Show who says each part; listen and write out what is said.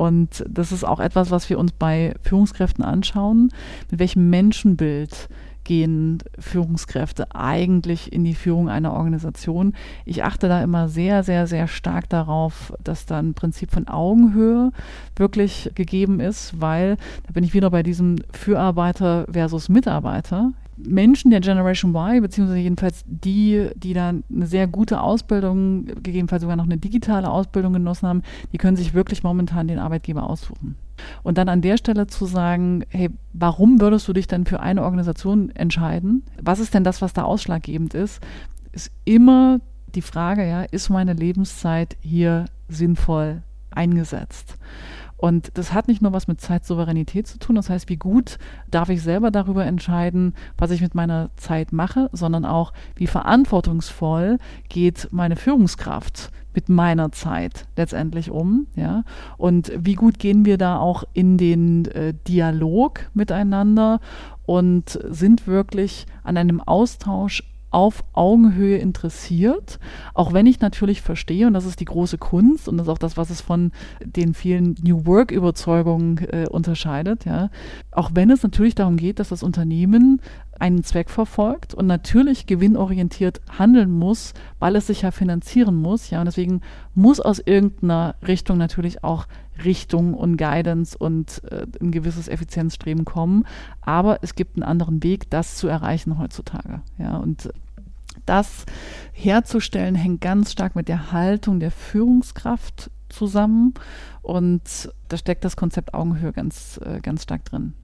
Speaker 1: Und das ist auch etwas, was wir uns bei Führungskräften anschauen. Mit welchem Menschenbild gehen Führungskräfte eigentlich in die Führung einer Organisation. Ich achte da immer sehr, sehr, sehr stark darauf, dass da ein Prinzip von Augenhöhe wirklich gegeben ist, weil da bin ich wieder bei diesem Fürarbeiter versus Mitarbeiter. Menschen der Generation Y, beziehungsweise jedenfalls die, die da eine sehr gute Ausbildung, gegebenenfalls sogar noch eine digitale Ausbildung genossen haben, die können sich wirklich momentan den Arbeitgeber aussuchen. Und dann an der Stelle zu sagen, hey, warum würdest du dich denn für eine Organisation entscheiden? Was ist denn das, was da ausschlaggebend ist? Ist immer die Frage, ja, ist meine Lebenszeit hier sinnvoll eingesetzt? Und das hat nicht nur was mit Zeitsouveränität zu tun, das heißt, wie gut darf ich selber darüber entscheiden, was ich mit meiner Zeit mache, sondern auch, wie verantwortungsvoll geht meine Führungskraft mit meiner Zeit letztendlich um, ja? Und wie gut gehen wir da auch in den äh, Dialog miteinander und sind wirklich an einem Austausch auf Augenhöhe interessiert, auch wenn ich natürlich verstehe, und das ist die große Kunst und das ist auch das, was es von den vielen New Work-Überzeugungen äh, unterscheidet, ja, auch wenn es natürlich darum geht, dass das Unternehmen einen Zweck verfolgt und natürlich gewinnorientiert handeln muss, weil es sich ja finanzieren muss, ja, und deswegen muss aus irgendeiner Richtung natürlich auch Richtung und Guidance und äh, ein gewisses Effizienzstreben kommen, aber es gibt einen anderen Weg, das zu erreichen heutzutage, ja, und das herzustellen hängt ganz stark mit der Haltung der Führungskraft zusammen. Und da steckt das Konzept Augenhöhe ganz, äh, ganz stark drin.